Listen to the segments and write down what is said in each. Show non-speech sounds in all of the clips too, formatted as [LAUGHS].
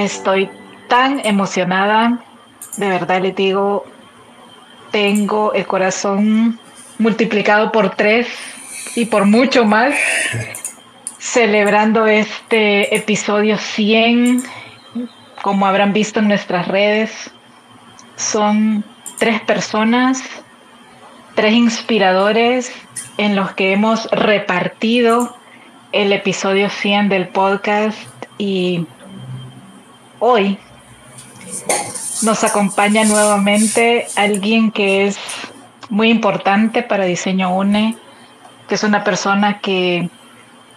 Estoy tan emocionada, de verdad les digo, tengo el corazón multiplicado por tres y por mucho más, [LAUGHS] celebrando este episodio 100, como habrán visto en nuestras redes, son tres personas, tres inspiradores en los que hemos repartido el episodio 100 del podcast y hoy nos acompaña nuevamente alguien que es muy importante para Diseño UNE, que es una persona que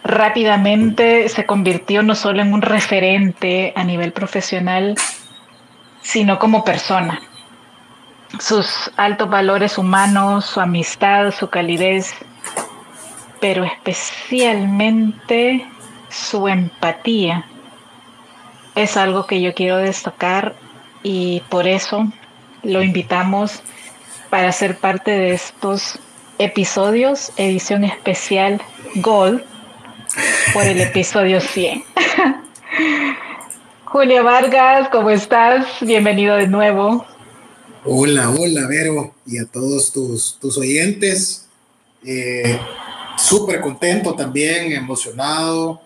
rápidamente se convirtió no solo en un referente a nivel profesional, sino como persona. Sus altos valores humanos, su amistad, su calidez, pero especialmente su empatía es algo que yo quiero destacar y por eso lo invitamos para ser parte de estos episodios, edición especial Gold, por el episodio 100. [LAUGHS] Julia Vargas, ¿cómo estás? Bienvenido de nuevo. Hola, hola, Vero, y a todos tus, tus oyentes. Eh, Súper contento también, emocionado.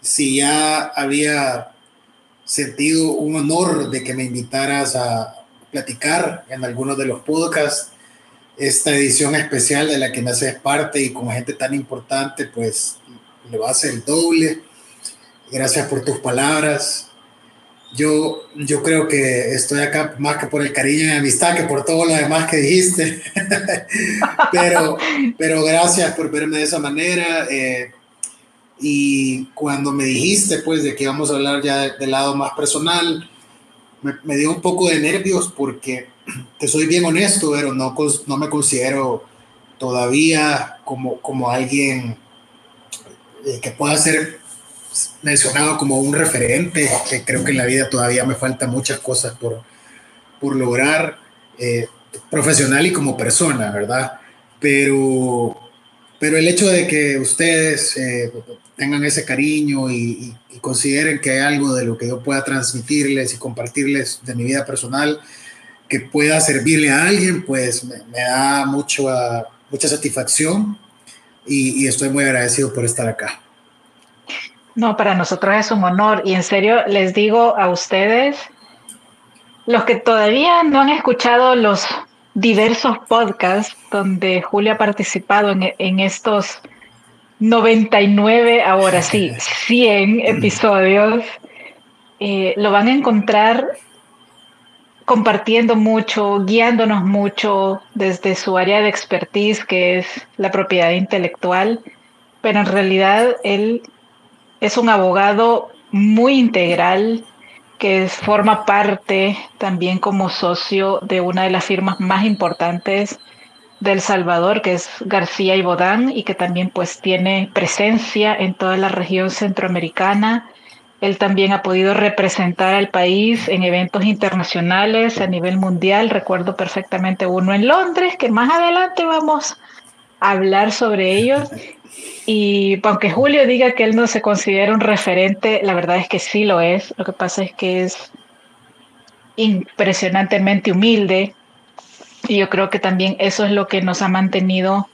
Si ya había sentido un honor de que me invitaras a platicar en algunos de los podcasts. Esta edición especial de la que me haces parte y con gente tan importante, pues le va a hacer el doble. Gracias por tus palabras. Yo, yo creo que estoy acá más que por el cariño y amistad que por todo lo demás que dijiste. [LAUGHS] pero, pero gracias por verme de esa manera. Eh, y cuando me dijiste, pues, de que íbamos a hablar ya del lado más personal, me, dio un poco de nervios porque, [CLEARS THROAT] te soy bien honesto, pero no, no me considero todavía como, como alguien eh, que pueda ser mencionado como un referente, que creo que en la vida todavía me faltan muchas cosas por, por lograr, eh, profesional y como persona, ¿verdad? Pero pero el hecho de que ustedes eh, tengan ese cariño y, consideren que hay algo de lo que yo pueda transmitirles y compartirles de mi vida personal que pueda servirle a alguien, pues me, da mucho, mucha satisfacción y, estoy muy agradecido por estar acá. No, para nosotros es un honor y en serio les digo a ustedes, los que todavía no han escuchado los diversos podcasts donde Julia ha participado en, estos 99, ahora sí, [LAUGHS] 100 episodios. Eh, lo van a encontrar compartiendo mucho, guiándonos mucho desde su área de expertise, que es la propiedad intelectual, pero en realidad él es un abogado muy integral, que forma parte también como socio de una de las firmas más importantes del Salvador, que es García y Bodán, y que también pues tiene presencia en toda la región centroamericana. Él también ha podido representar al país en eventos internacionales a nivel mundial. Recuerdo perfectamente uno en Londres, que más adelante vamos a hablar sobre ellos. Y aunque Julio diga que él no se considera un referente, la verdad es que sí lo es. Lo que pasa es que es impresionantemente humilde. Y yo creo que también eso es lo que nos ha mantenido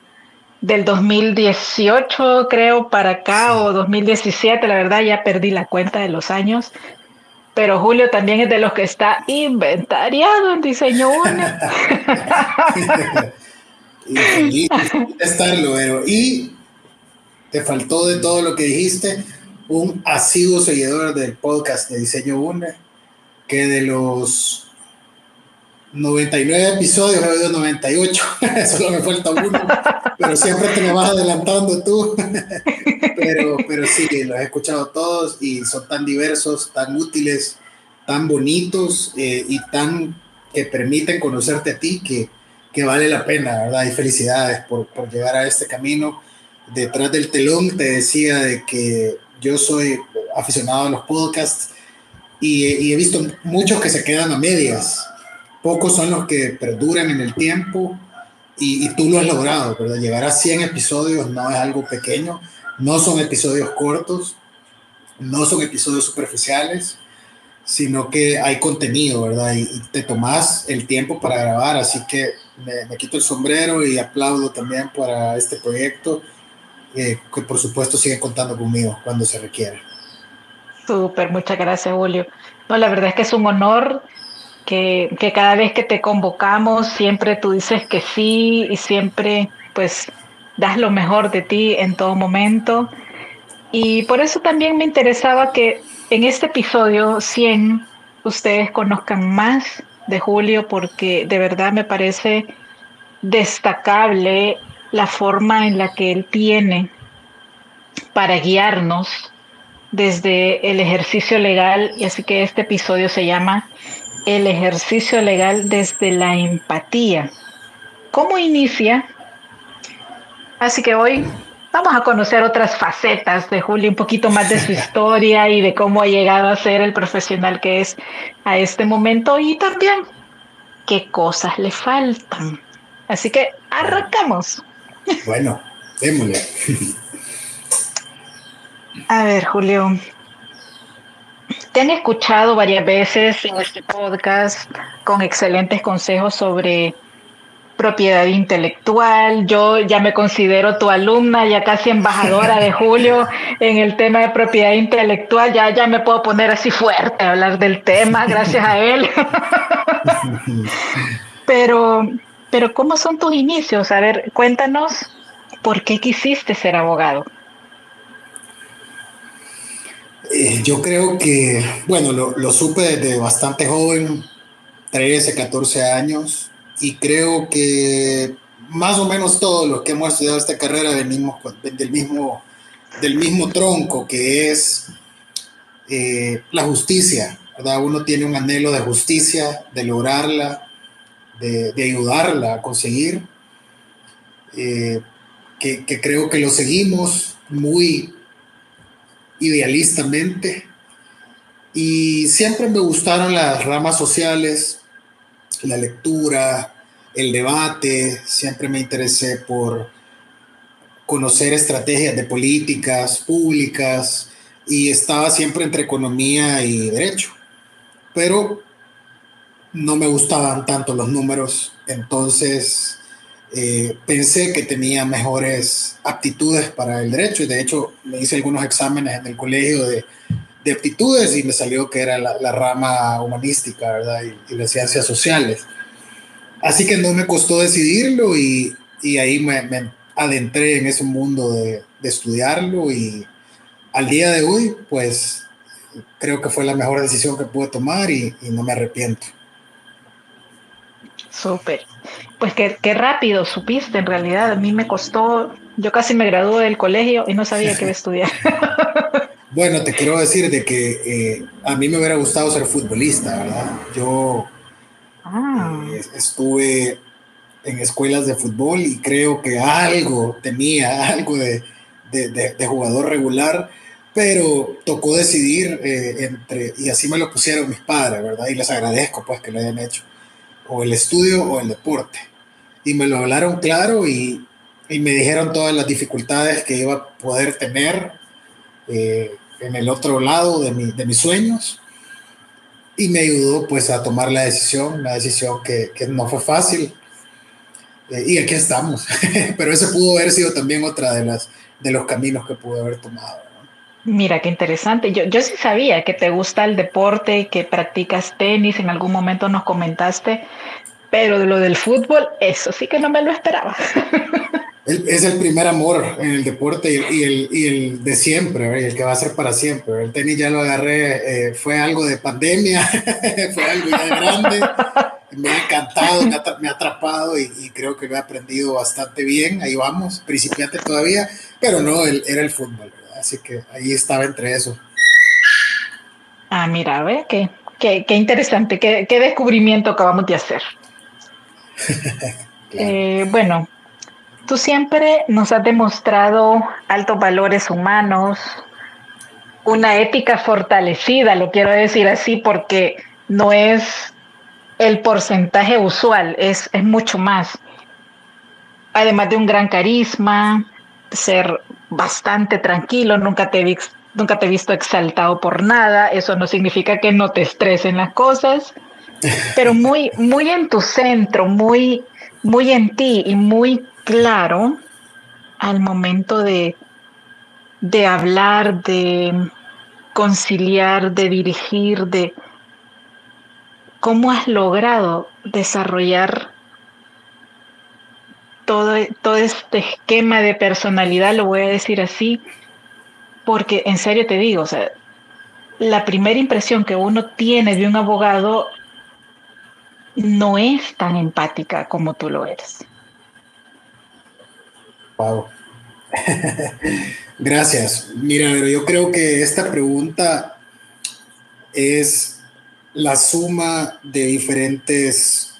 del 2018, creo, para acá, o 2017, la verdad ya perdí la cuenta de los años. Pero Julio también es de los que está inventariado en diseño UNE. [LAUGHS] y, estarlo, pero y te faltó de todo lo que dijiste un asiduo seguidor del podcast de Diseño UNE, que de los 99 episodios he oído 98, solo me falta uno, pero siempre te me vas adelantando tú. [LAUGHS] pero, pero sí, los he escuchado todos y son tan diversos, tan útiles, tan bonitos eh, y tan que permiten conocerte a ti que, que vale la pena, ¿verdad? Y felicidades por, por llegar a este camino detrás del telón te decía de que yo soy aficionado a los podcasts y, he visto muchos que se quedan a medias. Pocos son los que perduran en el tiempo y, tú lo has logrado, ¿verdad? Llegar a 100 episodios no es algo pequeño, no son episodios cortos, no son episodios superficiales, sino que hay contenido, ¿verdad? Y, te tomas el tiempo para grabar, así que me, quito el sombrero y aplaudo también para este proyecto, eh, que por supuesto sigue contando conmigo cuando se requiera. Súper, muchas gracias, Julio. No, la verdad es que es un honor que, cada vez que te convocamos, siempre tú dices que sí y siempre, pues, das lo mejor de ti en todo momento. Y por eso también me interesaba que en este episodio 100 ustedes conozcan más de Julio porque de verdad me parece destacable la forma en la que él tiene para guiarnos desde el ejercicio legal y así que este episodio se llama El ejercicio legal desde la empatía. ¿Cómo inicia? Así que hoy Vamos a conocer otras facetas de Julio, un poquito más de su [LAUGHS] historia y de cómo ha llegado a ser el profesional que es a este momento y también qué cosas le faltan. Así que arrancamos. Bueno, démosle. A ver, Julio. Te han escuchado varias veces en este podcast con excelentes consejos sobre propiedad intelectual. Yo ya me considero tu alumna, ya casi embajadora de [LAUGHS] Julio en el tema de propiedad intelectual. Ya, ya me puedo poner así fuerte a hablar del tema, gracias a él. [LAUGHS] pero, pero, ¿cómo son tus inicios? A ver, cuéntanos por qué quisiste ser abogado. Eh, yo creo que, bueno, lo, lo supe desde bastante joven, 13, 14 años y creo que más o menos todos los que hemos estudiado esta carrera venimos del mismo, del mismo tronco, que es eh, la justicia, ¿verdad? Uno tiene un anhelo de justicia, de lograrla, de, ayudarla a conseguir, eh, que creo que lo seguimos muy idealistamente. Y siempre me gustaron las ramas sociales, la lectura, el debate, siempre me interesé por conocer estrategias de políticas públicas y estaba siempre entre economía y derecho. Pero no me gustaban tanto los números, entonces eh, pensé que tenía mejores aptitudes para el derecho y de hecho me hice algunos exámenes en el colegio de de aptitudes y me salió que era la, rama humanística, ¿verdad? Y, las ciencias sociales. Así que no me costó decidirlo y, y ahí me, adentré en ese mundo de, de, estudiarlo y al día de hoy, pues creo que fue la mejor decisión que pude tomar y, y no me arrepiento. Súper. Pues qué, qué, rápido supiste, en realidad a mí me costó, yo casi me gradué del colegio y no sabía qué iba a estudiar. [LAUGHS] Bueno, te quiero decir de que eh, a mí me hubiera gustado ser futbolista, ¿verdad? Yo ah. eh, estuve en escuelas de fútbol y creo que algo tenía, [LAUGHS] algo de, jugador regular, pero tocó decidir eh, entre, y así me lo pusieron mis padres, ¿verdad? Y les agradezco pues que lo hayan hecho, o el estudio o el deporte. Y me lo hablaron claro y, y me dijeron todas las dificultades que iba a poder tener. Eh, en el otro lado de, mi, de mis sueños y me ayudó pues a tomar la decisión, una decisión que, que no fue fácil. Eh, y aquí estamos, [LAUGHS] pero ese pudo haber sido también otra de, las, de los caminos que pude haber tomado. Mira, qué interesante. Yo, yo sí sabía que te gusta el deporte, que practicas tenis, en algún momento nos comentaste, pero de lo del fútbol, eso sí que no me lo esperaba. [LAUGHS] es el primer amor en el deporte y, el, y el, de siempre, el que va a ser para siempre. El tenis ya lo agarré, eh, fue algo de pandemia, [LAUGHS] fue algo ya grande, me ha encantado, me ha, atrapado y, creo que me ha aprendido bastante bien. Ahí vamos, principiante todavía, pero no, era el fútbol, así que ahí estaba entre eso. Ah, mira, ve, qué, qué, qué interesante, qué, qué, descubrimiento acabamos de hacer. [LAUGHS] Eh, bueno, Tú siempre nos has demostrado altos valores humanos, una ética fortalecida, lo quiero decir así, porque no es el porcentaje usual, es, es mucho más. Además de un gran carisma, ser bastante tranquilo, nunca te he nunca te he visto exaltado por nada, eso no significa que no te estresen las cosas, [LAUGHS] pero muy, muy en tu centro, muy, muy en ti y muy claro al momento de, de hablar, de conciliar, de dirigir, de cómo has logrado desarrollar todo, todo este esquema de personalidad, lo voy a decir así, porque en serio te digo, o sea, la primera impresión que uno tiene de un abogado no es tan empática como tú lo eres. Wow. [LAUGHS] Gracias. Mira, yo creo que esta pregunta es la suma de diferentes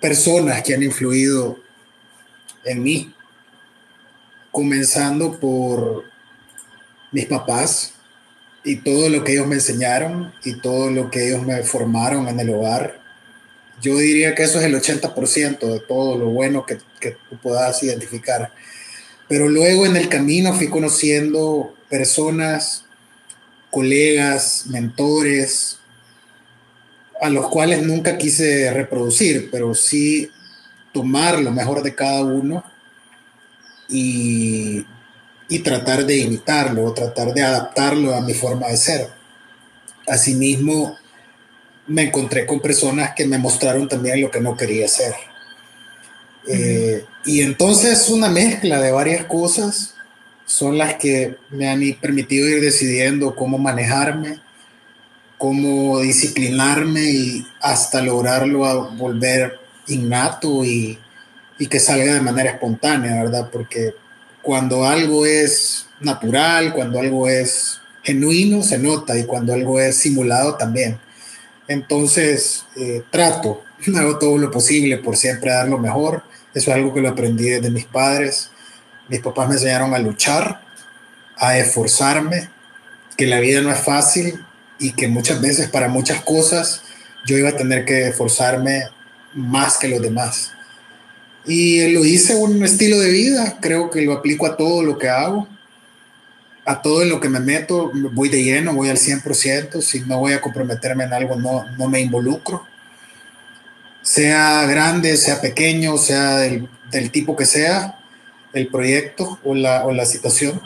personas que han influido en mí, comenzando por mis papás y todo lo que ellos me enseñaron y todo lo que ellos me formaron en el hogar. Yo diría que eso es el 80% de todo lo bueno que, que tú puedas identificar. Pero luego en el camino fui conociendo personas, colegas, mentores, a los cuales nunca quise reproducir, pero sí tomar lo mejor de cada uno y, tratar de imitarlo o tratar de adaptarlo a mi forma de ser. Asimismo, me encontré con personas que me mostraron también lo que no quería ser. Eh, y entonces una mezcla de varias cosas son las que me han permitido ir decidiendo cómo manejarme, cómo disciplinarme y hasta lograrlo a volver innato y, que salga de manera espontánea, ¿verdad? Porque cuando algo es natural, cuando algo es genuino, se nota y cuando algo es simulado también. Entonces, eh, trato, [LAUGHS] hago todo lo posible por siempre dar lo mejor. Eso es algo que lo aprendí de mis padres. Mis papás me enseñaron a luchar, a esforzarme, que la vida no es fácil y que muchas veces para muchas cosas yo iba a tener que esforzarme más que los demás. Y lo hice un estilo de vida, creo que lo aplico a todo lo que hago, a todo en lo que me meto, voy de lleno, voy al 100%, si no voy a comprometerme en algo, no, no me involucro. Sea grande, sea pequeño, sea del, del tipo que sea, el proyecto o la, o la situación.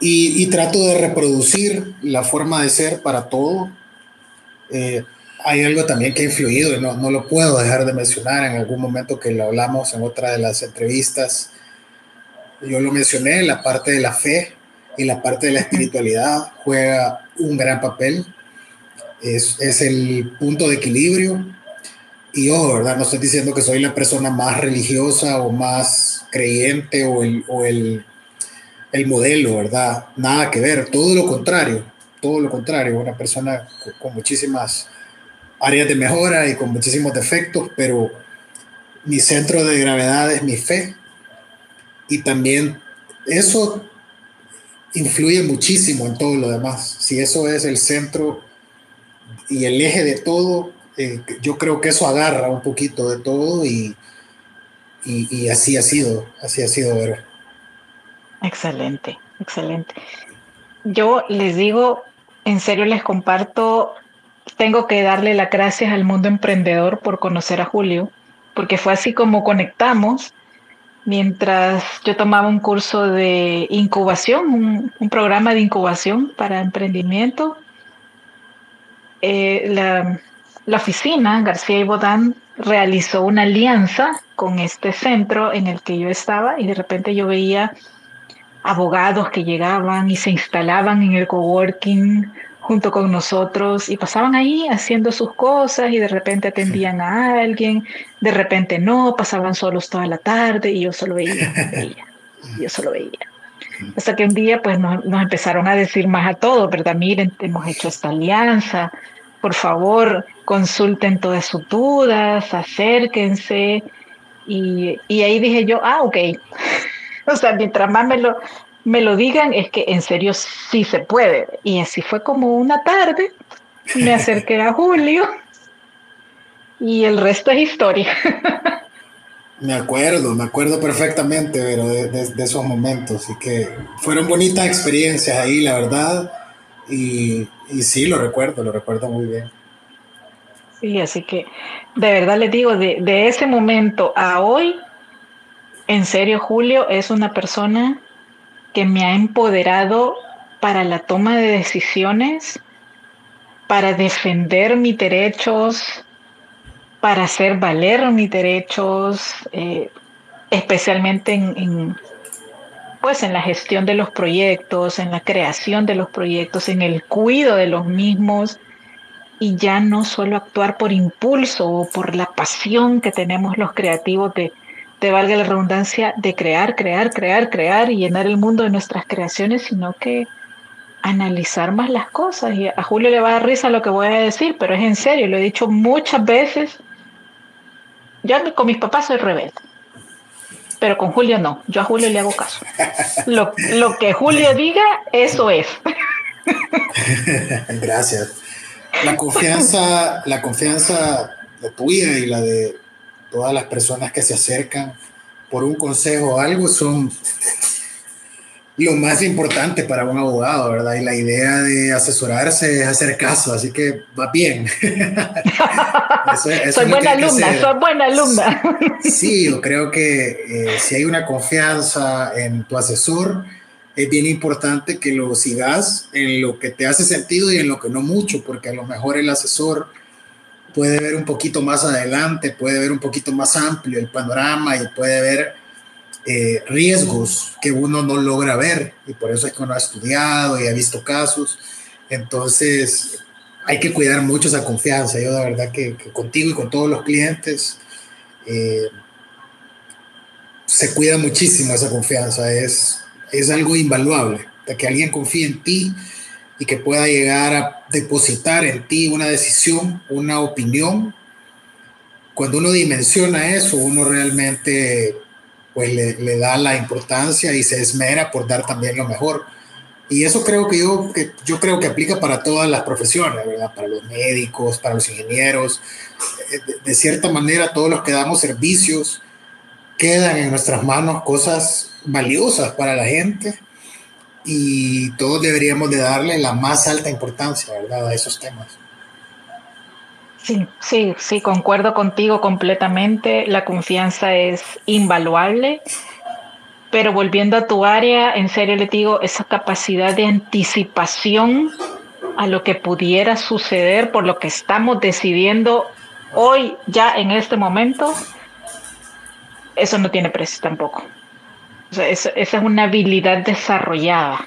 Y, y, trato de reproducir la forma de ser para todo. Eh, hay algo también que ha influido, y no, no, lo puedo dejar de mencionar en algún momento que lo hablamos en otra de las entrevistas. Yo lo mencioné, la parte de la fe y la parte de la espiritualidad juega un gran papel. Es, es el punto de equilibrio. Y ojo, ¿verdad? No estoy diciendo que soy la persona más religiosa o más creyente o el, o el, el modelo, ¿verdad? Nada que ver, todo lo contrario, todo lo contrario, una persona con, con muchísimas áreas de mejora y con muchísimos defectos, pero mi centro de gravedad es mi fe. Y también eso influye muchísimo en todo lo demás. Si eso es el centro y el eje de todo, eh, yo creo que eso agarra un poquito de todo y, y, así ha sido, así ha sido, Vera. Excelente, excelente. Yo les digo, en serio les comparto tengo que darle las gracias al mundo emprendedor por conocer a Julio, porque fue así como conectamos mientras yo tomaba un curso de incubación, un, programa de incubación para emprendimiento. Eh, la, la, oficina García y Bodán realizó una alianza con este centro en el que yo estaba y de repente yo veía abogados que llegaban y se instalaban en el coworking junto con nosotros y pasaban ahí haciendo sus cosas y de repente atendían a alguien, de repente no, pasaban solos toda la tarde y yo solo veía, veía yo solo veía. Hasta que un día pues nos, empezaron a decir más a todos, ¿verdad? Miren, hemos hecho esta alianza, por favor consulten todas sus dudas, acérquense. Y, y ahí dije yo, ah, ok. [LAUGHS] o sea, mientras más me lo, me lo digan, es que en serio sí se puede. Y así fue como una tarde, me acerqué a Julio y el resto es historia. [LAUGHS] Me acuerdo, me acuerdo perfectamente, pero de, esos momentos. Así que fueron bonitas experiencias ahí, la verdad. Y, y sí, lo recuerdo, lo recuerdo muy bien. Sí, así que de verdad les digo, de, de ese momento a hoy, en serio, Julio es una persona que me ha empoderado para la toma de decisiones, para defender mis derechos, para hacer valer mis derechos, eh, especialmente en, pues en la gestión de los proyectos, en la creación de los proyectos, en el cuidado de los mismos y ya no solo actuar por impulso o por la pasión que tenemos los creativos de, de valga la redundancia, de crear, crear, crear, crear y llenar el mundo de nuestras creaciones, sino que analizar más las cosas. Y a Julio le va a dar risa lo que voy a decir, pero es en serio, lo he dicho muchas veces. Yo con mis papás soy rebelde, pero con Julio no. Yo a Julio le hago caso. Lo, lo que Julio diga, eso es. [LAUGHS] Gracias. La confianza, la confianza la tuya y la de todas las personas que se acercan por un consejo o algo son lo más importante para un abogado, ¿verdad? Y la idea de asesorarse es hacer caso, así que va bien. [LAUGHS] soy buena alumna, soy buena alumna. sí, yo creo que eh, si hay una confianza en tu asesor, es bien importante que lo sigas en lo que te hace sentido y en lo que no mucho, porque a lo mejor el asesor puede ver un poquito más adelante, puede ver un poquito más amplio el panorama y puede ver eh, riesgos que uno no logra ver y por eso es que uno ha estudiado y ha visto casos. Entonces, hay que cuidar mucho esa confianza. Yo de verdad que, contigo y con todos los clientes eh, se cuida muchísimo esa confianza. Es, es algo invaluable, de que alguien confíe en ti y que pueda llegar a depositar en ti una decisión, una opinión. Cuando uno dimensiona eso, uno realmente pues le, da la importancia y se esmera por dar también lo mejor. Y eso creo que yo, yo creo que aplica para todas las profesiones, ¿verdad? Para los médicos, para los ingenieros. De, de, cierta manera, todos los que damos servicios, quedan en nuestras manos cosas valiosas para la gente y todos deberíamos de darle la más alta importancia, ¿verdad? A esos temas. Sí, sí, sí, concuerdo contigo completamente. La confianza es invaluable. Pero volviendo a tu área, en serio le digo, esa capacidad de anticipación a lo que pudiera suceder por lo que estamos decidiendo hoy, ya en este momento, eso no tiene precio tampoco. O sea, esa es una habilidad desarrollada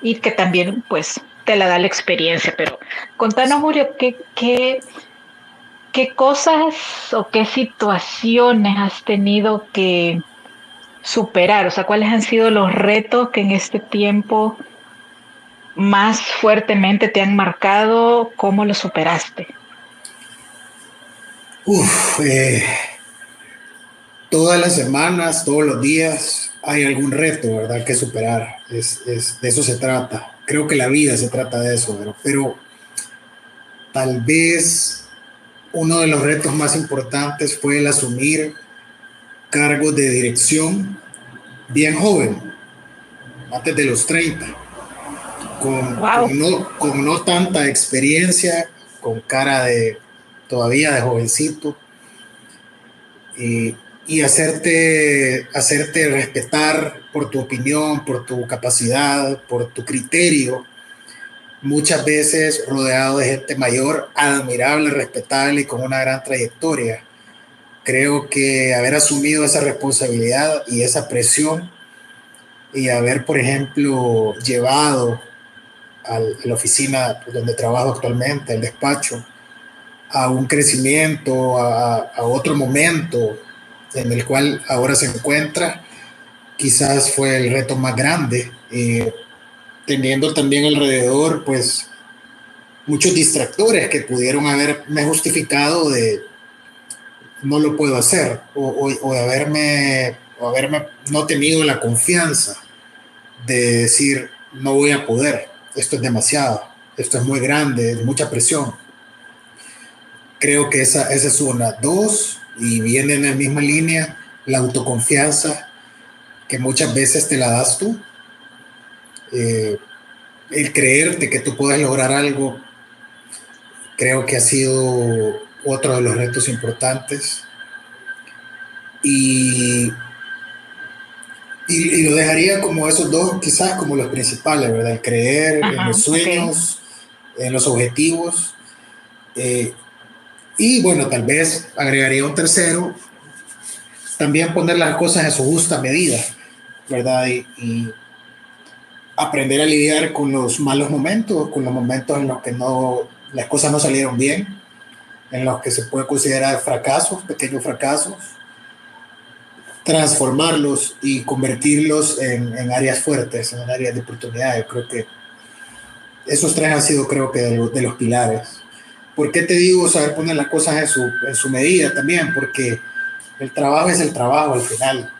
y que también, pues, te la da la experiencia. Pero contanos, Julio, ¿qué, qué, cosas o qué situaciones has tenido que superar? O sea, ¿cuáles han sido los retos que en este tiempo más fuertemente te han marcado? ¿Cómo los superaste? Uf, eh, todas las semanas, todos los días hay algún reto, ¿verdad? Que superar. Es, de eso se trata. Creo que la vida se trata de eso, pero, pero tal vez uno de los retos más importantes fue el asumir cargos de dirección bien joven, antes de los 30, con, no, con no tanta experiencia, con cara de todavía de jovencito. Y y hacerte, hacerte respetar por tu opinión, por tu capacidad, por tu criterio, muchas veces rodeado de gente mayor, admirable, respetable y con una gran trayectoria. Creo que haber asumido esa responsabilidad y esa presión y haber, por ejemplo, llevado a la oficina donde trabajo actualmente, el despacho, a un crecimiento, a, a otro momento, en el cual ahora se encuentra, quizás fue el reto más grande, eh, teniendo también alrededor, pues, muchos distractores que pudieron haberme justificado de no lo puedo hacer o, o, de haberme, haberme no tenido la confianza de decir no voy a poder, esto es demasiado, esto es muy grande, es mucha presión. Creo que esa, esa es una. Dos, y viene en la misma línea, la autoconfianza que muchas veces te la das tú. Eh, el creerte que tú puedes lograr algo, creo que ha sido otro de los retos importantes. Y, y, lo dejaría como esos dos, quizás como los principales, ¿verdad? El creer en los sueños, en los objetivos. Eh, y bueno, tal vez agregaría un tercero, también poner las cosas a su justa medida, ¿verdad? Y, aprender a lidiar con los malos momentos, con los momentos en los que no, las cosas no salieron bien, en los que se puede considerar fracasos, pequeños fracasos, transformarlos y convertirlos en, áreas fuertes, en áreas de oportunidad. Creo que esos tres han sido, creo que, de los, pilares. ¿Por qué te digo saber poner las cosas en su, en su medida también? Porque el trabajo es el trabajo al final.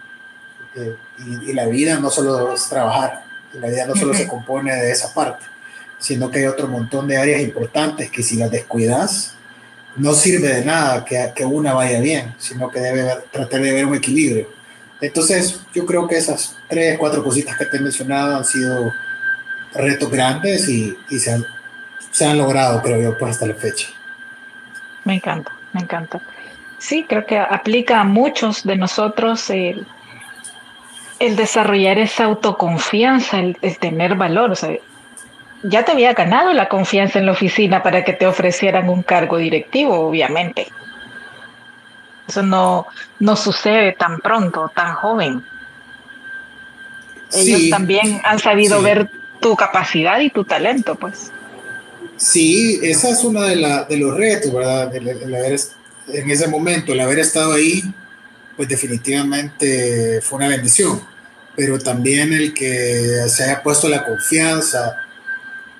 Y, la vida no solo es trabajar, la vida no solo se compone de esa parte, sino que hay otro montón de áreas importantes que si las descuidas, no sirve de nada que, que una vaya bien, sino que debe tratar de ver un equilibrio. Entonces, yo creo que esas tres, cuatro cositas que te he mencionado han sido retos grandes y, y se, han, se han logrado, creo yo, pues hasta la fecha. Me encanta, me encanta. Sí, creo que aplica a muchos de nosotros el, desarrollar esa autoconfianza, el, tener valor. O sea, ya te había ganado la confianza en la oficina para que te ofrecieran un cargo directivo, obviamente. Eso no, no sucede tan pronto, tan joven. Ellos también han sabido ver tu capacidad y tu talento, pues. Sí, esa es una de, la, de los retos, ¿verdad? El, haber en ese momento, el haber estado ahí, pues definitivamente fue una bendición, pero también el que se haya puesto la confianza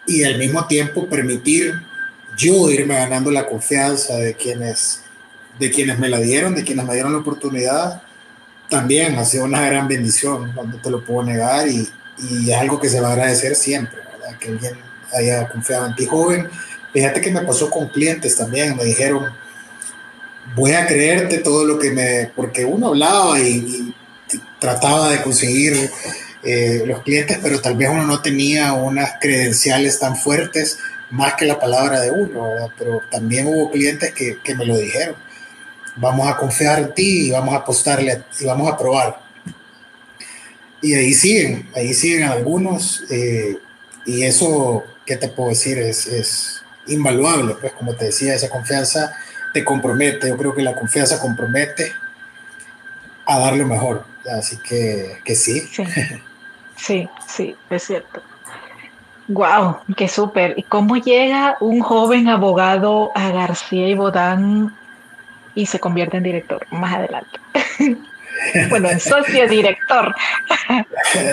y al mismo tiempo permitir yo irme ganando la confianza de quienes, de quienes me la dieron, de quienes me dieron la oportunidad, también ha sido una gran bendición, no te lo puedo negar y, y es algo que se va a agradecer siempre, ¿verdad? que alguien haya confiado en ti joven. Fíjate que me pasó con clientes también, me dijeron, voy a creerte todo lo que me, porque uno hablaba y, trataba de conseguir eh, los clientes, pero tal vez uno no tenía unas credenciales tan fuertes más que la palabra de uno, pero también hubo clientes que, que, me lo dijeron, vamos a confiar en ti y vamos a apostarle y vamos a probar. Y ahí siguen, ahí siguen algunos, eh, y eso, ¿qué te puedo decir? Es, es invaluable, pues como te decía, esa confianza te compromete, yo creo que la confianza compromete a dar lo mejor, así que, que sí. sí. [LAUGHS] Sí, es cierto. Wow, qué súper. ¿Y cómo llega un joven abogado a García y Bodán y se convierte en director más adelante? [LAUGHS] bueno, en socio director.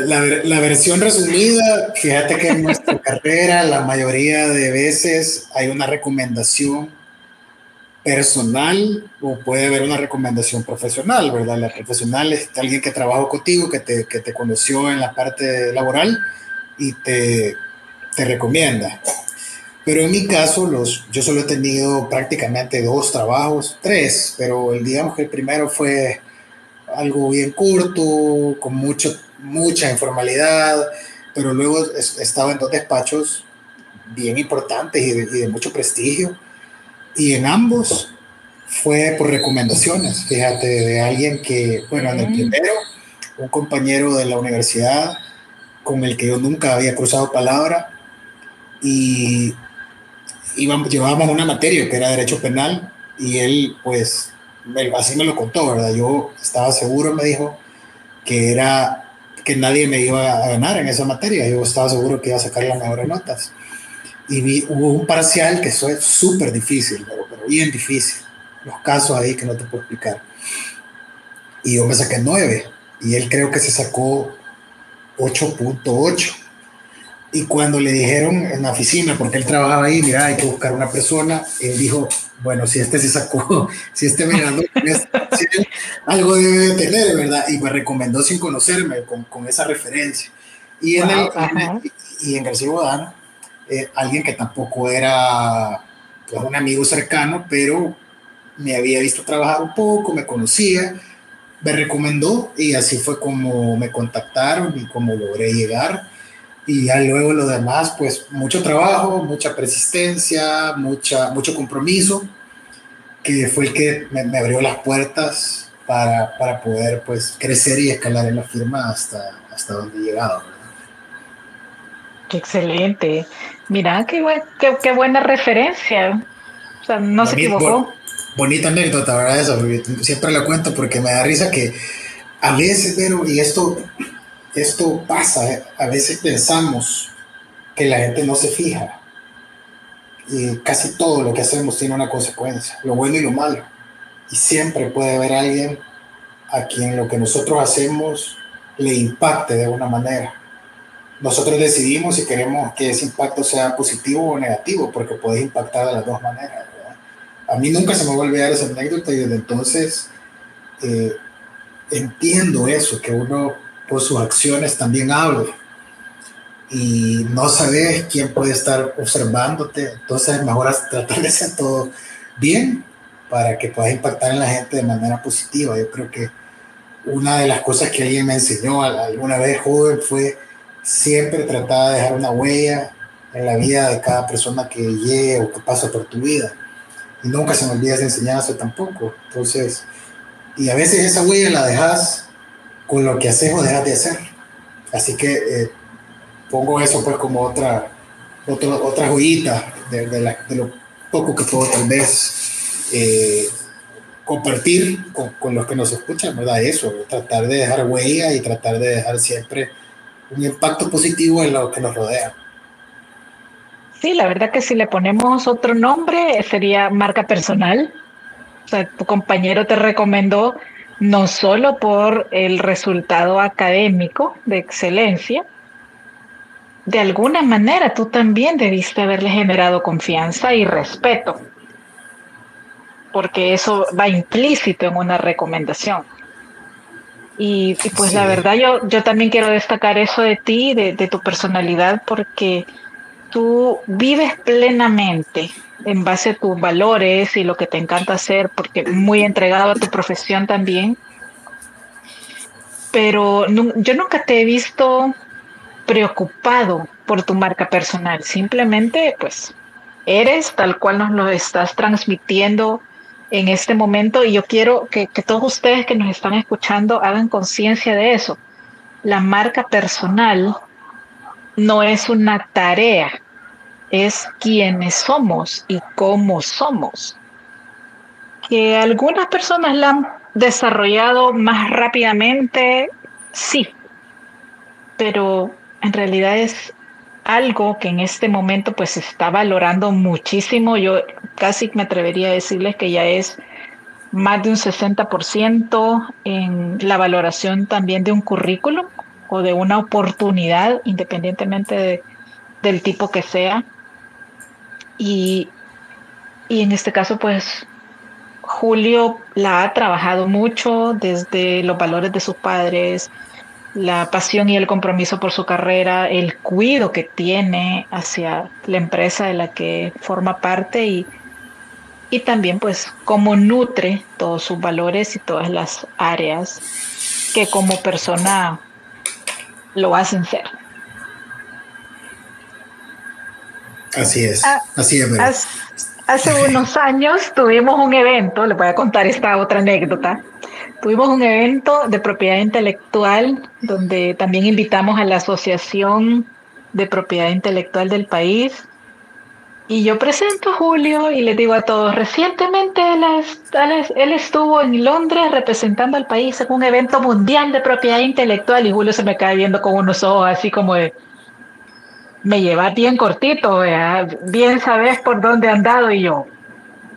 La, la, versión resumida, fíjate que en nuestra [LAUGHS] carrera la mayoría de veces hay una recomendación personal o puede haber una recomendación profesional, ¿verdad? La profesional es alguien que trabajó contigo, que te, que te conoció en la parte laboral y te, te recomienda. Pero en mi caso, los, yo solo he tenido prácticamente dos trabajos, tres, pero el, digamos que el primero fue algo bien corto, con mucho, mucha informalidad, pero luego estaba en dos despachos bien importantes y de, y de mucho prestigio. Y en ambos fue por recomendaciones, fíjate, de alguien que, bueno, en el primero, un compañero de la universidad con el que yo nunca había cruzado palabra y íbamos, llevábamos una materia que era derecho penal y él pues así me lo contó, ¿verdad? Yo estaba seguro, me dijo, que era que nadie me iba a ganar en esa materia, yo estaba seguro que iba a sacar las mejores notas y vi, hubo un parcial que fue súper difícil, pero, bien difícil. Los casos ahí que no te puedo explicar. Y yo me saqué 9 y él creo que se sacó 8.8. Y cuando le dijeron en la oficina, porque él trabajaba ahí, mira, hay que buscar una persona, él dijo, bueno, si este se sacó, [LAUGHS] si este me ganó, algo debe de tener, ¿verdad? Y me recomendó sin conocerme, con, con esa referencia. Y en, el, y en García Bodano, eh, alguien que tampoco era pues, un amigo cercano, pero me había visto trabajar un poco, me conocía, me recomendó y así fue como me contactaron y como logré llegar. Y ya luego lo demás, pues mucho trabajo, mucha persistencia, mucha, mucho compromiso, que fue el que me, me abrió las puertas para, para, poder pues crecer y escalar en la firma hasta, hasta donde he llegado. Qué excelente. Mira, qué, qué, qué buena referencia. O sea, no se equivocó bonita anécdota, ¿verdad? Eso, siempre la cuento porque me da risa que a veces, pero, y esto, esto pasa, ¿eh? a veces pensamos que la gente no se fija. Y casi todo lo que hacemos tiene una consecuencia, lo bueno y lo malo. Y siempre puede haber alguien a quien lo que nosotros hacemos le impacte de una manera. Nosotros decidimos si queremos que ese impacto sea positivo o negativo, porque puede impactar de las dos maneras a mí nunca se me va a olvidar esa anécdota y desde entonces eh, entiendo eso, que uno por sus acciones también habla y no sabes quién puede estar observándote, entonces es mejor tratar de hacer todo bien para que puedas impactar en la gente de manera positiva. Yo creo que una de las cosas que alguien me enseñó alguna vez joven fue siempre tratar de dejar una huella en la vida de cada persona que llegue o que pasa por tu vida y nunca se me olvida esa enseñanza tampoco. Entonces, y a veces esa huella la dejas con lo que haces o dejas de hacer. Así que eh, pongo eso pues como otra, otra, otra joyita de, de, lo poco que puedo tal vez eh, compartir con, con, los que nos escuchan, ¿verdad? Eso, tratar de dejar huella y tratar de dejar siempre un impacto positivo en lo que nos rodea. Sí, la verdad que si le ponemos otro nombre sería marca personal. O sea, tu compañero te recomendó no solo por el resultado académico de excelencia, de alguna manera tú también debiste haberle generado confianza y respeto, porque eso va implícito en una recomendación. Y, pues la verdad yo, yo también quiero destacar eso de ti, de, de tu personalidad, porque tú vives plenamente en base a tus valores y lo que te encanta hacer, porque muy entregado a tu profesión también. Pero yo nunca te he visto preocupado por tu marca personal. Simplemente, pues, eres tal cual nos lo estás transmitiendo en este momento y yo quiero que, que todos ustedes que nos están escuchando hagan conciencia de eso. La marca personal no es una tarea, es quiénes somos y cómo somos. Que algunas personas la han desarrollado más rápidamente, sí, pero en realidad es algo que en este momento pues se está valorando muchísimo. Yo casi me atrevería a decirles que ya es más de un 60% en la valoración también de un currículum o de una oportunidad, independientemente del tipo que sea. Y, en este caso, pues Julio la ha trabajado mucho desde los valores de sus padres, la pasión y el compromiso por su carrera, el cuidado que tiene hacia la empresa de la que forma parte y, y también pues cómo nutre todos sus valores y todas las áreas que como persona lo hacen ser. Así es, ah, así es. Hace, unos [LAUGHS] años tuvimos un evento, les voy a contar esta otra anécdota. Tuvimos un evento de propiedad intelectual donde también invitamos a la Asociación de Propiedad Intelectual del país. Y yo presento a Julio y les digo a todos, recientemente él, estuvo en Londres representando al país en un evento mundial de propiedad intelectual y Julio se me cae viendo con unos ojos así como de, me lleva bien cortito, bien sabes por dónde he andado y yo,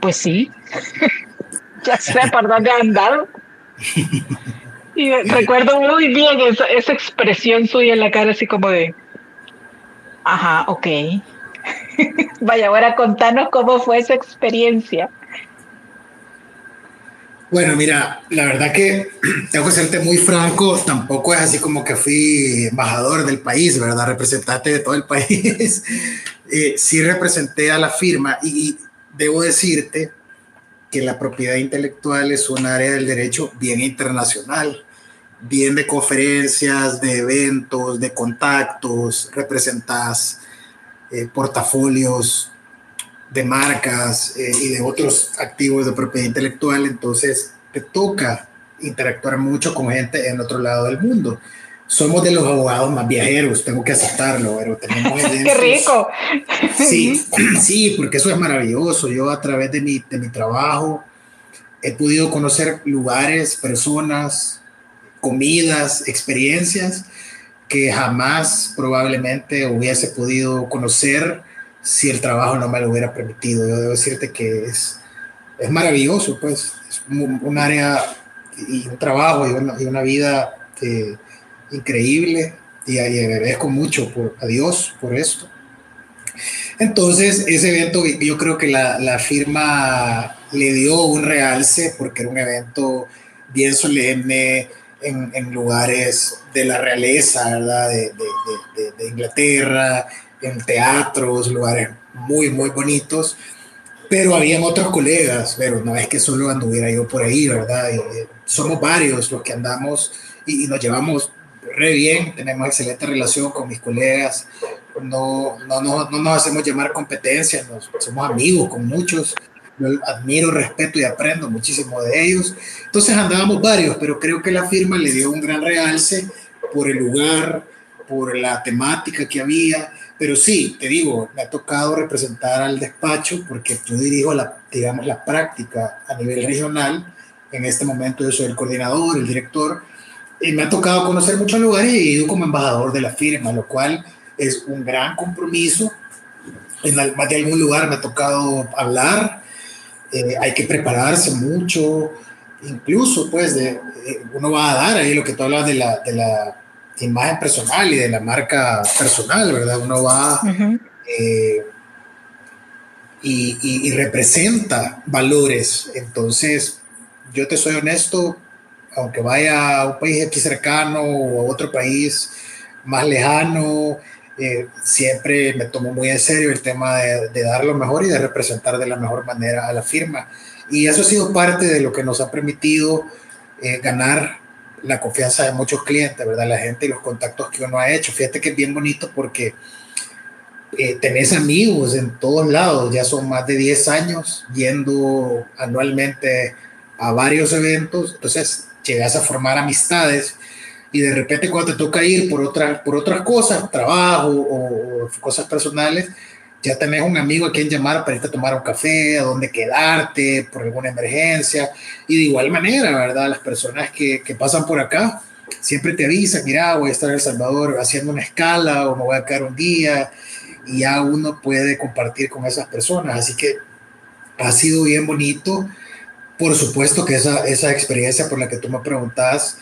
pues sí, [LAUGHS] ya sé por dónde he andado. Y recuerdo muy bien esa, esa, expresión suya en la cara, así como de, ajá, ok. [LAUGHS] Vaya, ahora contanos cómo fue esa experiencia. Bueno, mira, la verdad que [CLEARS THROAT] tengo que serte muy franco, tampoco es así como que fui embajador del país, ¿verdad? Representante de todo el [LAUGHS] país. Eh, sí representé a la firma y, debo decirte que la propiedad intelectual es un área del derecho bien internacional, bien de conferencias, de eventos, de contactos, representas eh, portafolios de marcas eh, y de otros activos de propiedad intelectual, entonces te toca interactuar mucho con gente en otro lado del mundo. Somos de los abogados más viajeros, tengo que aceptarlo, pero tenemos... [LAUGHS] ¡Qué rico! Sí, sí, porque eso es maravilloso. Yo a través de mi, de mi trabajo he podido conocer lugares, personas, comidas, experiencias que jamás probablemente hubiese podido conocer si el trabajo no me lo hubiera permitido. Yo debo decirte que es, es maravilloso, pues, es un, área y un trabajo y una, y una vida increíble y, agradezco mucho por, a Dios por esto. Entonces, ese evento yo creo que la, la, firma le dio un realce porque era un evento bien solemne en, lugares de la realeza, ¿verdad? De, de, Inglaterra, en teatros, lugares muy, muy bonitos. Pero habían otros colegas, pero no es que solo anduviera yo por ahí, ¿verdad? somos varios los que andamos y, y nos llevamos re bien, tenemos excelente relación con mis colegas, no, no, no, no nos hacemos llamar competencia, nos, somos amigos con muchos, yo admiro, respeto y aprendo muchísimo de ellos. Entonces andábamos varios, pero creo que la firma le dio un gran realce por el lugar, por la temática que había. Pero sí, te digo, me ha tocado representar al despacho porque yo dirijo la, digamos, la práctica a nivel regional. En este momento yo soy el coordinador, el director, y me ha tocado conocer muchos lugares y he como embajador de la firma, lo cual es un gran compromiso. En más de algún lugar me ha tocado hablar, eh, hay que prepararse mucho, incluso pues de, eh, uno va a dar ahí lo que tú hablas de la, de la imagen personal y de la marca personal, ¿verdad? Uno va eh, y, y, representa valores. Entonces, yo te soy honesto, aunque vaya a un país aquí cercano o a otro país más lejano, eh, siempre me tomo muy en serio el tema de, dar lo mejor y de representar de la mejor manera a la firma. Y eso ha sido parte de lo que nos ha permitido eh, ganar la confianza de muchos clientes, ¿verdad? La gente y los contactos que uno ha hecho. Fíjate que es bien bonito porque eh, tenés amigos en todos lados, ya son más de 10 años yendo anualmente a varios eventos, entonces llegas a formar amistades y de repente cuando te toca ir por, otra, por otras cosas, trabajo o, cosas personales, ya tenés un amigo a quien llamar para irte a tomar un café, a dónde quedarte, por alguna emergencia. Y de igual manera, ¿verdad? Las personas que, que pasan por acá siempre te avisan, mira, voy a estar en El Salvador haciendo una escala o me voy a quedar un día y ya uno puede compartir con esas personas. Así que ha sido bien bonito. Por supuesto que esa, esa experiencia por la que tú me preguntas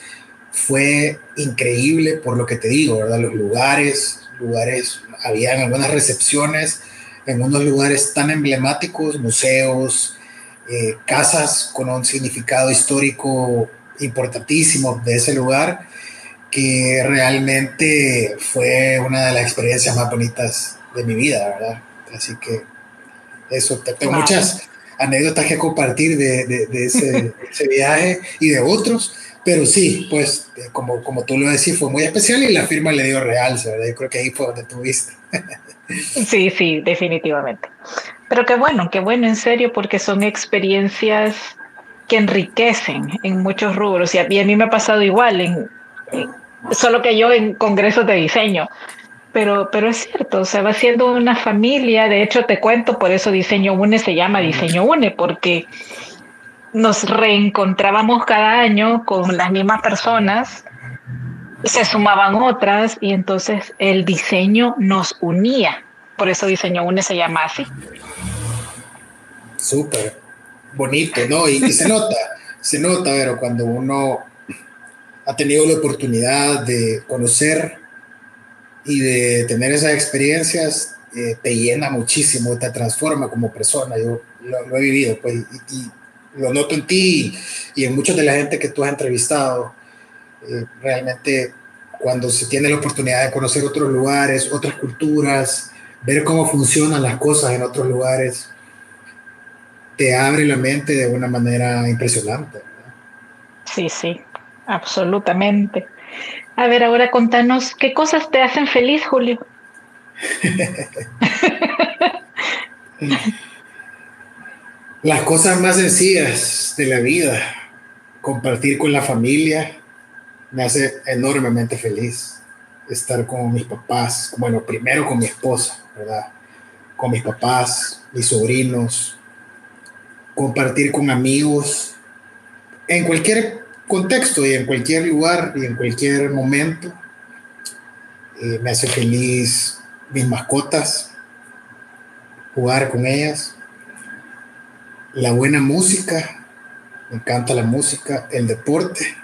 fue increíble por lo que te digo, ¿verdad? Los lugares, lugares, habían algunas recepciones en unos lugares tan emblemáticos, museos, eh, casas con un significado histórico importantísimo de ese lugar, que realmente fue una de las experiencias más bonitas de mi vida, ¿verdad? Así que eso, tengo muchas anécdotas que compartir de, de, ese, ese viaje y de otros pero sí, pues eh, como, como tú lo decís, fue muy especial y la firma le dio realce, ¿verdad? Yo creo que ahí fue donde tuviste. [LAUGHS] sí, sí, definitivamente. Pero qué bueno, qué bueno, en serio, porque son experiencias que enriquecen en muchos rubros. Y a, mí me ha pasado igual, en, solo que yo en congresos de diseño. Pero, pero es cierto, se va siendo una familia. De hecho, te cuento, por eso Diseño Une se llama Diseño Une, porque nos reencontrábamos cada año con las mismas personas, se sumaban otras y entonces el diseño nos unía. Por eso Diseño Une se llama así. Súper bonito, ¿no? Y, se [LAUGHS] nota, se nota, pero cuando uno ha tenido la oportunidad de conocer y de tener esas experiencias, eh, te llena muchísimo, te transforma como persona. Yo lo, he vivido, pues, y, lo noto en ti y en mucha de la gente que tú has entrevistado. Eh, realmente cuando se tiene la oportunidad de conocer otros lugares, otras culturas, ver cómo funcionan las cosas en otros lugares, te abre la mente de una manera impresionante. Sí, sí, absolutamente. A ver, ahora contanos, ¿qué cosas te hacen feliz, Julio? [LAUGHS] Las cosas más sencillas de la vida, compartir con la familia, me hace enormemente feliz. Estar con mis papás, bueno, primero con mi esposa, ¿verdad? Con mis papás, mis sobrinos, compartir con amigos, en cualquier contexto y en cualquier lugar y en cualquier momento. Eh, me hace feliz mis mascotas, jugar con ellas, la buena música, me encanta la música, el deporte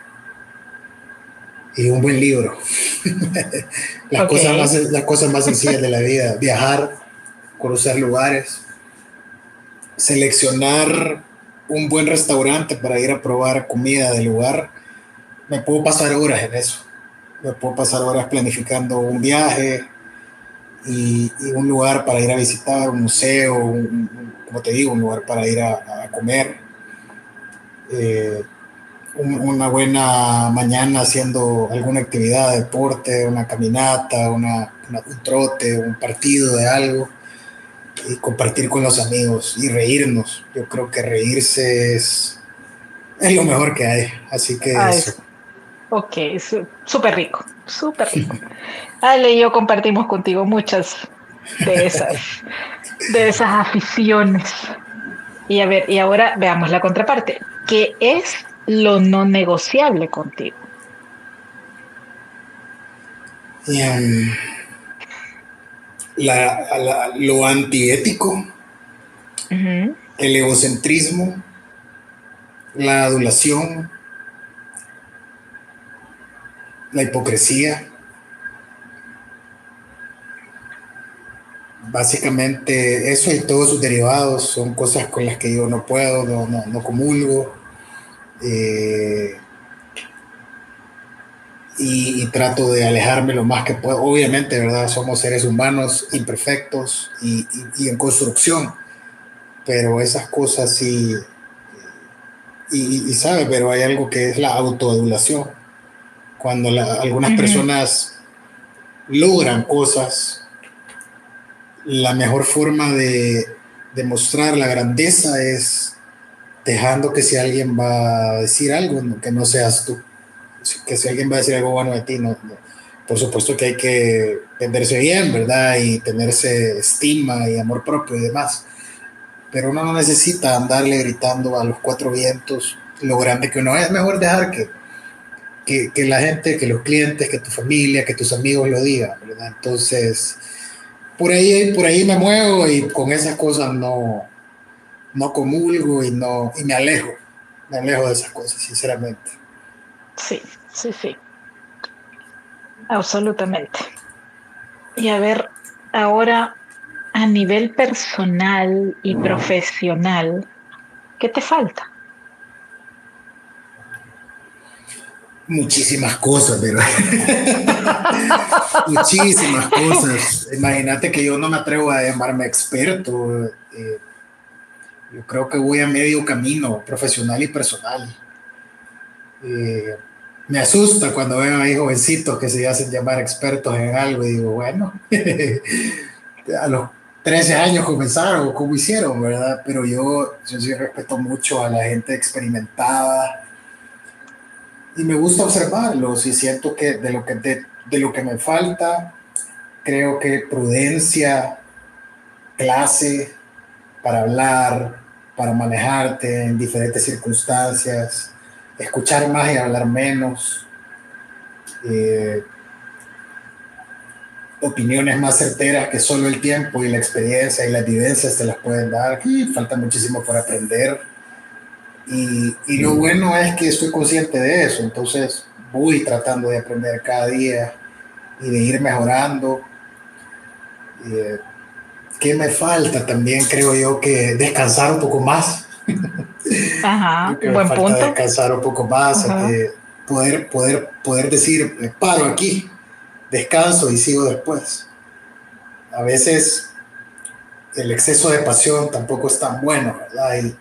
y un buen libro. [LAUGHS] las, cosas más, las cosas más sencillas de la vida, viajar, conocer lugares, seleccionar un buen restaurante para ir a probar comida del lugar. Me puedo pasar horas en eso. Me puedo pasar horas planificando un viaje, y, un lugar para ir a visitar, un museo, como te digo, un lugar para ir a, comer. Eh, una buena mañana haciendo alguna actividad, deporte, una caminata, una, un trote, un partido de algo y compartir con los amigos y reírnos. Yo creo que reírse es, es lo mejor que hay. Así que eso. Ok, súper rico, súper rico. Ale y yo compartimos contigo muchas de esas, de esas aficiones. Y a ver, y ahora veamos la contraparte. ¿Qué es lo no negociable contigo? lo antiético, el egocentrismo, la adulación, la hipocresía. Básicamente eso y todos sus derivados son cosas con las que yo no puedo, no, no, comulgo. Eh, y, trato de alejarme lo más que puedo. Obviamente, ¿verdad? Somos seres humanos imperfectos y, y, en construcción, pero esas cosas sí, y, y, sabe, pero hay algo que es la autoadulación cuando algunas personas logran cosas, la mejor forma de demostrar la grandeza es dejando que si alguien va a decir algo, que no seas tú. Que si alguien va a decir algo bueno de ti, no, por supuesto que hay que venderse bien, ¿verdad? Y tenerse estima y amor propio y demás. Pero uno no necesita andarle gritando a los cuatro vientos lo grande que uno es. Mejor dejar que, que, la gente, que los clientes, que tu familia, que tus amigos lo digan. Entonces, por ahí, por ahí me muevo y con esas cosas no, no comulgo y, no, y me alejo, me alejo de esas cosas, sinceramente. Sí, sí, sí. Absolutamente. Y a ver, ahora a nivel personal y profesional, ¿qué te falta? Muchísimas cosas, pero [LAUGHS] muchísimas cosas. Imagínate que yo no me atrevo a llamarme experto. Eh, yo creo que voy a medio camino, profesional y personal. Eh, me asusta cuando veo a jovencitos que se hacen llamar expertos en algo y digo, bueno, [LAUGHS] a los 13 años comenzaron, ¿cómo hicieron, verdad? Pero yo, yo sí respeto mucho a la gente experimentada y me gusta observarlos y siento que de lo que, de, lo que me falta, creo que prudencia, clase para hablar, para manejarte en diferentes circunstancias, escuchar más y hablar menos, eh, opiniones más certeras que solo el tiempo y la experiencia y las vivencias te las pueden dar. Aquí falta muchísimo por aprender y, y, lo bueno es que estoy consciente de eso, entonces voy tratando de aprender cada día y de ir mejorando. Eh, ¿Qué me falta? También creo yo que descansar un poco más. [LAUGHS] Ajá, buen punto. Descansar un poco más, eh, poder, poder, poder decir, paro aquí, descanso y sigo después. A veces el exceso de pasión tampoco es tan bueno, ¿verdad? Y,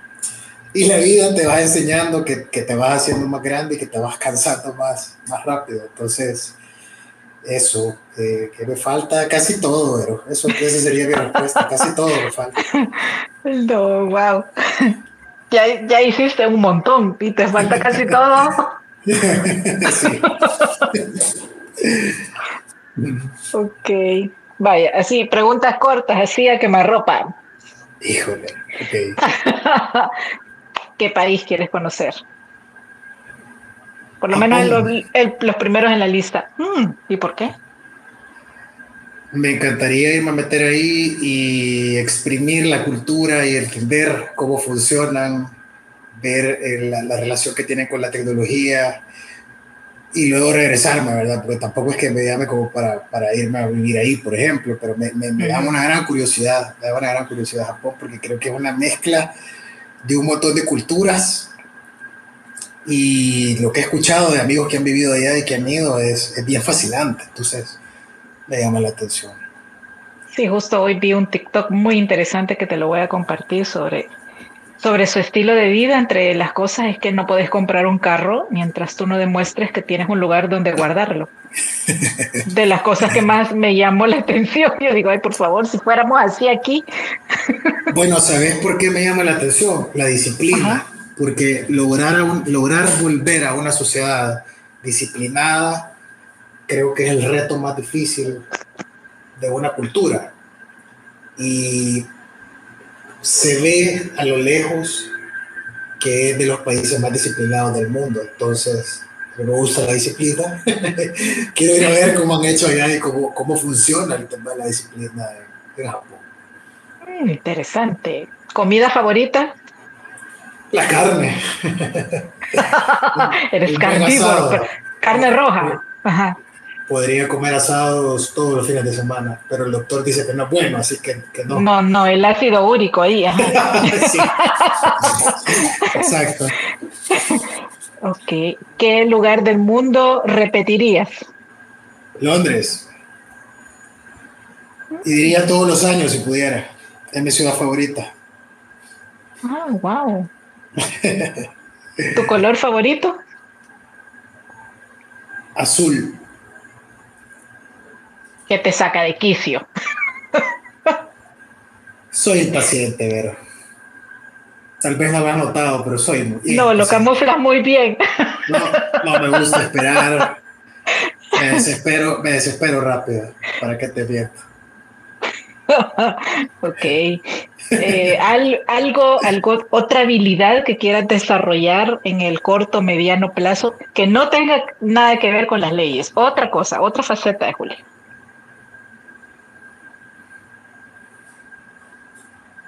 y la vida te va enseñando que, que, te vas haciendo más grande y que te vas cansando más, más rápido. Entonces, eso, eh, que me falta casi todo, pero eso esa sería mi respuesta, casi todo me falta. [LAUGHS] No, wow. [LAUGHS] Ya, ya hiciste un montón y te falta casi [LAUGHS] todo. sí. ok, vaya, así, preguntas cortas, así a quemarropa. Híjole, ok. ¿Qué país quieres conocer? Por lo menos los primeros en la lista. Mm, ¿Y por qué? Me encantaría irme a meter ahí y exprimir la cultura y entender cómo funcionan, ver la, relación que tienen con la tecnología y luego regresarme, ¿verdad? Porque tampoco es que me llame como para, para irme a vivir ahí, por ejemplo, pero me, me, me da una gran curiosidad, me da una gran curiosidad Japón porque creo que es una mezcla de un montón de culturas y lo que he escuchado de amigos que han vivido allá y que han ido es, es bien fascinante, entonces me llama la atención. Sí, justo hoy vi un TikTok muy interesante que te lo voy a compartir sobre, sobre su estilo de vida. Entre las cosas es que no puedes comprar un carro mientras tú no demuestres que tienes un lugar donde guardarlo. [LAUGHS] De las cosas que más me llamó la atención, yo digo, ay, por favor, si fuéramos así aquí. [LAUGHS] Bueno, ¿sabes por qué me llama la atención? La disciplina porque lograr, lograr volver a una sociedad disciplinada creo que es el reto más difícil de una cultura. Y se ve a lo lejos que es de los países más disciplinados del mundo. Entonces, me gusta la disciplina. [LAUGHS] Quiero ir a ver cómo han hecho allá y cómo, cómo funciona el tema de la disciplina en, Japón. Mm, interesante. ¿Comida favorita? La carne. [LAUGHS] Eres carnívoro. Carne roja. Podría comer asados todos los fines de semana, pero el doctor dice que no es bueno, así que, no. No, no, el ácido úrico ahí. [LAUGHS] sí. Exacto. Ok. ¿Qué lugar del mundo repetirías? Londres. Y diría todos los años si pudiera. Es mi ciudad favorita. Ah, wow. ¿Tu color favorito? Azul. ¿Qué te saca de quicio? soy impaciente, Vero. Tal vez no lo has notado, pero soy muy. No, lo camuflas muy bien. No, no me gusta esperar. Me desespero, me desespero rápido. ¿Para que te pierdas? [LAUGHS] ok. Eh, algo, algo, otra habilidad que quieras desarrollar en el corto, mediano plazo, que no tenga nada que ver con las leyes. Otra cosa, otra faceta de Julio.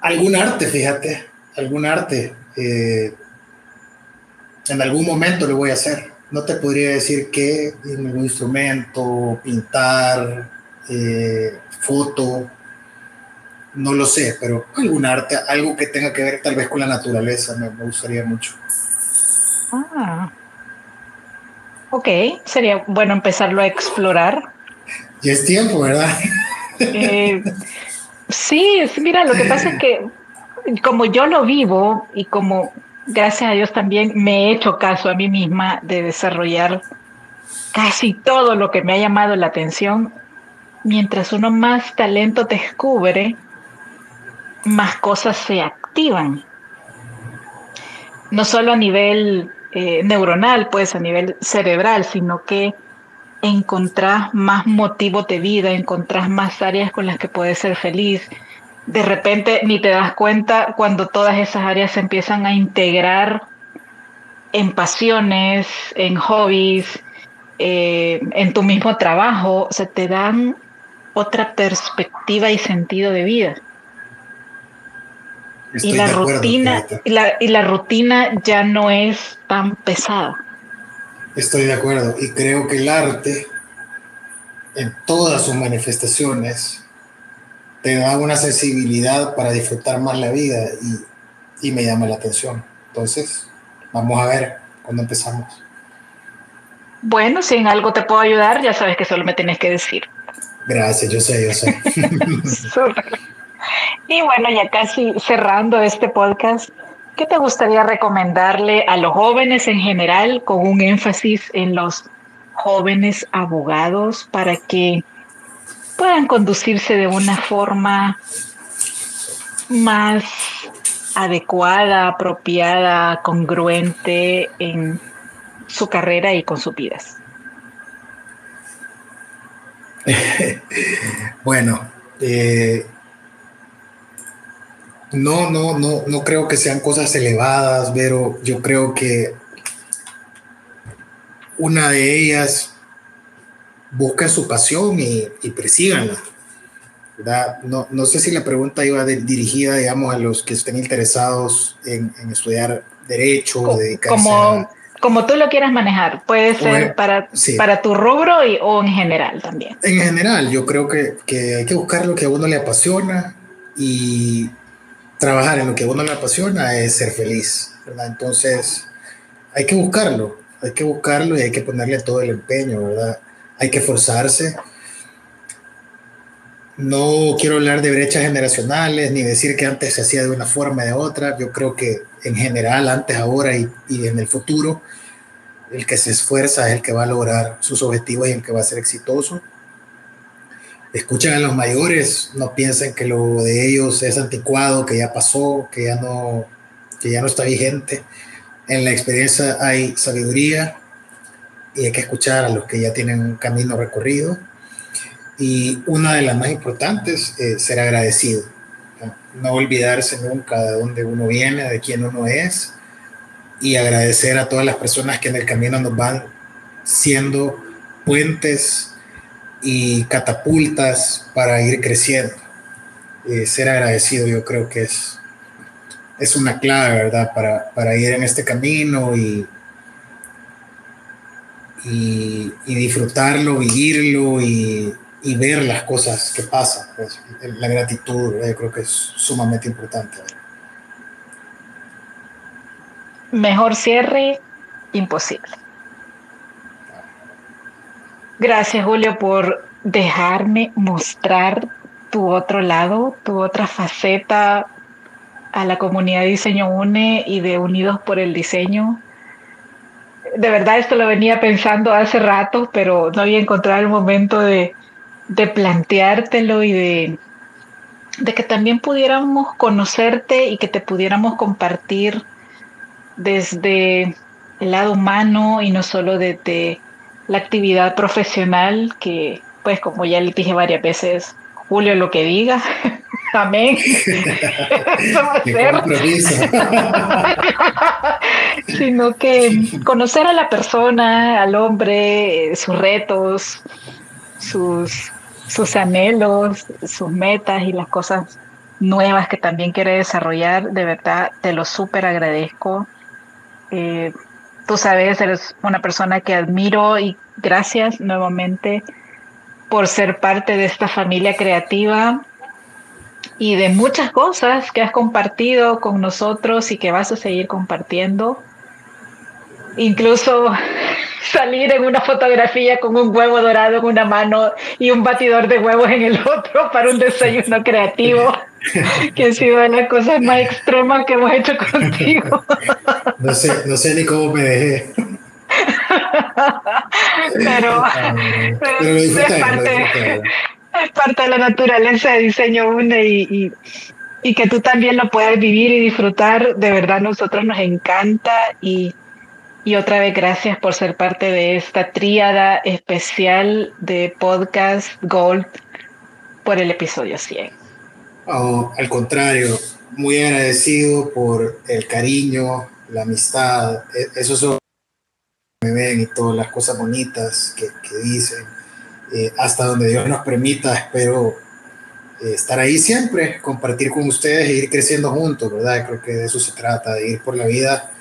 Algún arte, fíjate, algún arte. Eh, en algún momento lo voy a hacer. No te podría decir qué, algún instrumento, pintar, eh, foto, no lo sé, pero algún arte, algo que tenga que ver tal vez con la naturaleza, me, gustaría mucho. Ah. Ok, sería bueno empezarlo a explorar. Y es tiempo, ¿verdad? Eh, [LAUGHS] sí, mira, lo que pasa es que como yo lo vivo y como gracias a Dios también me he hecho caso a mí misma de desarrollar casi todo lo que me ha llamado la atención, mientras uno más talento descubre, más cosas se activan. No solo a nivel eh, neuronal, pues a nivel cerebral, sino que encontrás más motivos de vida, encontrás más áreas con las que puedes ser feliz. De repente ni te das cuenta cuando todas esas áreas se empiezan a integrar en pasiones, en hobbies, eh, en tu mismo trabajo, se te dan otra perspectiva y sentido de vida y la rutina y la, y la rutina ya no es tan pesada. Estoy de acuerdo y creo que el arte en todas sus manifestaciones te da una sensibilidad para disfrutar más la vida y, y me llama la atención. Entonces, vamos a ver cuando empezamos. Bueno, si en algo te puedo ayudar, ya sabes que solo me tienes que decir. Gracias, yo sé, yo sé. [LAUGHS] Y bueno, ya casi cerrando este podcast, ¿qué te gustaría recomendarle a los jóvenes en general, con un énfasis en los jóvenes abogados, para que puedan conducirse de una forma más adecuada, apropiada, congruente en su carrera y con sus vidas? [LAUGHS] bueno, eh, no, no, no, no creo que sean cosas elevadas, pero yo creo que una de ellas busca su pasión y, y persíganla. No, no, sé si la pregunta iba dirigida, digamos, a los que estén interesados en, estudiar derecho, o dedicarse como, como tú lo quieras manejar, puede ser para, para tu rubro y, o en general también. En general, yo creo que, que hay que buscar lo que a uno le apasiona y trabajar en lo que a uno le apasiona es ser feliz, ¿verdad? Entonces, hay que buscarlo, hay que buscarlo y hay que ponerle todo el empeño, ¿verdad? Hay que forzarse. No quiero hablar de brechas generacionales ni decir que antes se hacía de una forma o de otra. Yo creo que en general, antes, ahora y, y en el futuro, el que se esfuerza es el que va a lograr sus objetivos y el que va a ser exitoso escuchen a los mayores, no piensen que lo de ellos es anticuado, que ya pasó, que ya no, que ya no está vigente. En la experiencia hay sabiduría y hay que escuchar a los que ya tienen un camino recorrido. Y una de las más importantes es ser agradecido. No olvidarse nunca de dónde uno viene, de quién uno es y agradecer a todas las personas que en el camino nos van siendo puentes y catapultas para ir creciendo. Eh, ser agradecido yo creo que es, es una clave, ¿verdad? Para, para ir en este camino y, y, disfrutarlo, vivirlo y, y, ver las cosas que pasan. Pues, la gratitud, yo creo que es sumamente importante. Mejor cierre, imposible. Gracias, Julio, por dejarme mostrar tu otro lado, tu otra faceta a la comunidad de Diseño UNE y de Unidos por el Diseño. De verdad, esto lo venía pensando hace rato, pero no había encontrado el momento de, planteártelo y de, de que también pudiéramos conocerte y que te pudiéramos compartir desde el lado humano y no solo desde la actividad profesional que, pues como ya le dije varias veces, Julio lo que diga, [LAUGHS] amén. [LAUGHS] Sino que conocer a la persona, al hombre, sus retos, sus, sus anhelos, sus metas y las cosas nuevas que también quiere desarrollar, de verdad te lo súper agradezco. Eh, tú sabes, eres una persona que admiro y gracias nuevamente por ser parte de esta familia creativa y de muchas cosas que has compartido con nosotros y que vas a seguir compartiendo. Incluso [LAUGHS] salir en una fotografía con un huevo dorado en una mano y un batidor de huevos en el otro para un desayuno creativo, [LAUGHS] [LAUGHS] que ha sido de las cosas más extremas que hemos hecho contigo. No sé, no sé ni cómo me dejé. pero, es, parte, es, parte, de la naturaleza de diseño UNE y, y, que tú también lo puedas vivir y disfrutar, de verdad nosotros nos encanta y, y otra vez gracias por ser parte de esta tríada especial de podcast Gold por el episodio 100. Al contrario, muy agradecido por el cariño, la amistad, e, eso son me ven y todas las cosas bonitas que, dicen. Eh, hasta donde Dios nos permita, espero eh, estar ahí siempre, compartir con ustedes e ir creciendo juntos, ¿verdad? Creo que de eso se trata, de ir por la vida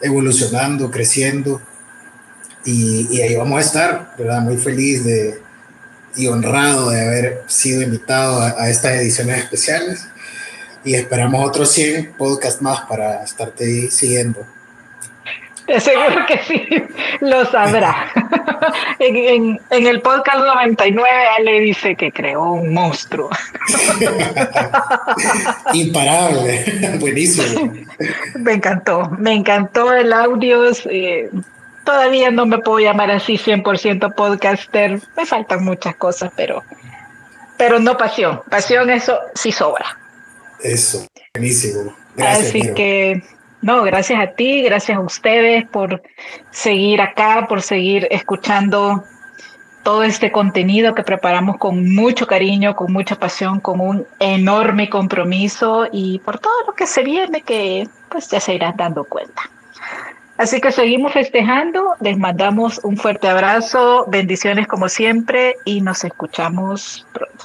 evolucionando, creciendo. Y, ahí vamos a estar, ¿verdad? Muy feliz de, y honrado de haber sido invitado a, a estas ediciones especiales. Y esperamos otros 100 podcasts más para estarte siguiendo. Te aseguro que sí, lo sabrá. [LAUGHS] en, el podcast 99 le dice que creó un monstruo. [LAUGHS] Imparable, [LAUGHS] buenísimo. Me encantó, me encantó el audio. Eh, todavía no me puedo llamar así 100% podcaster, me faltan muchas cosas, pero, pero no pasión. Pasión, eso sí sobra. Eso, buenísimo. Gracias. Así que no, gracias a ti, gracias a ustedes por seguir acá, por seguir escuchando todo este contenido que preparamos con mucho cariño, con mucha pasión, con un enorme compromiso y por todo lo que se viene que pues ya se irán dando cuenta. Así que seguimos festejando, les mandamos un fuerte abrazo, bendiciones como siempre y nos escuchamos pronto.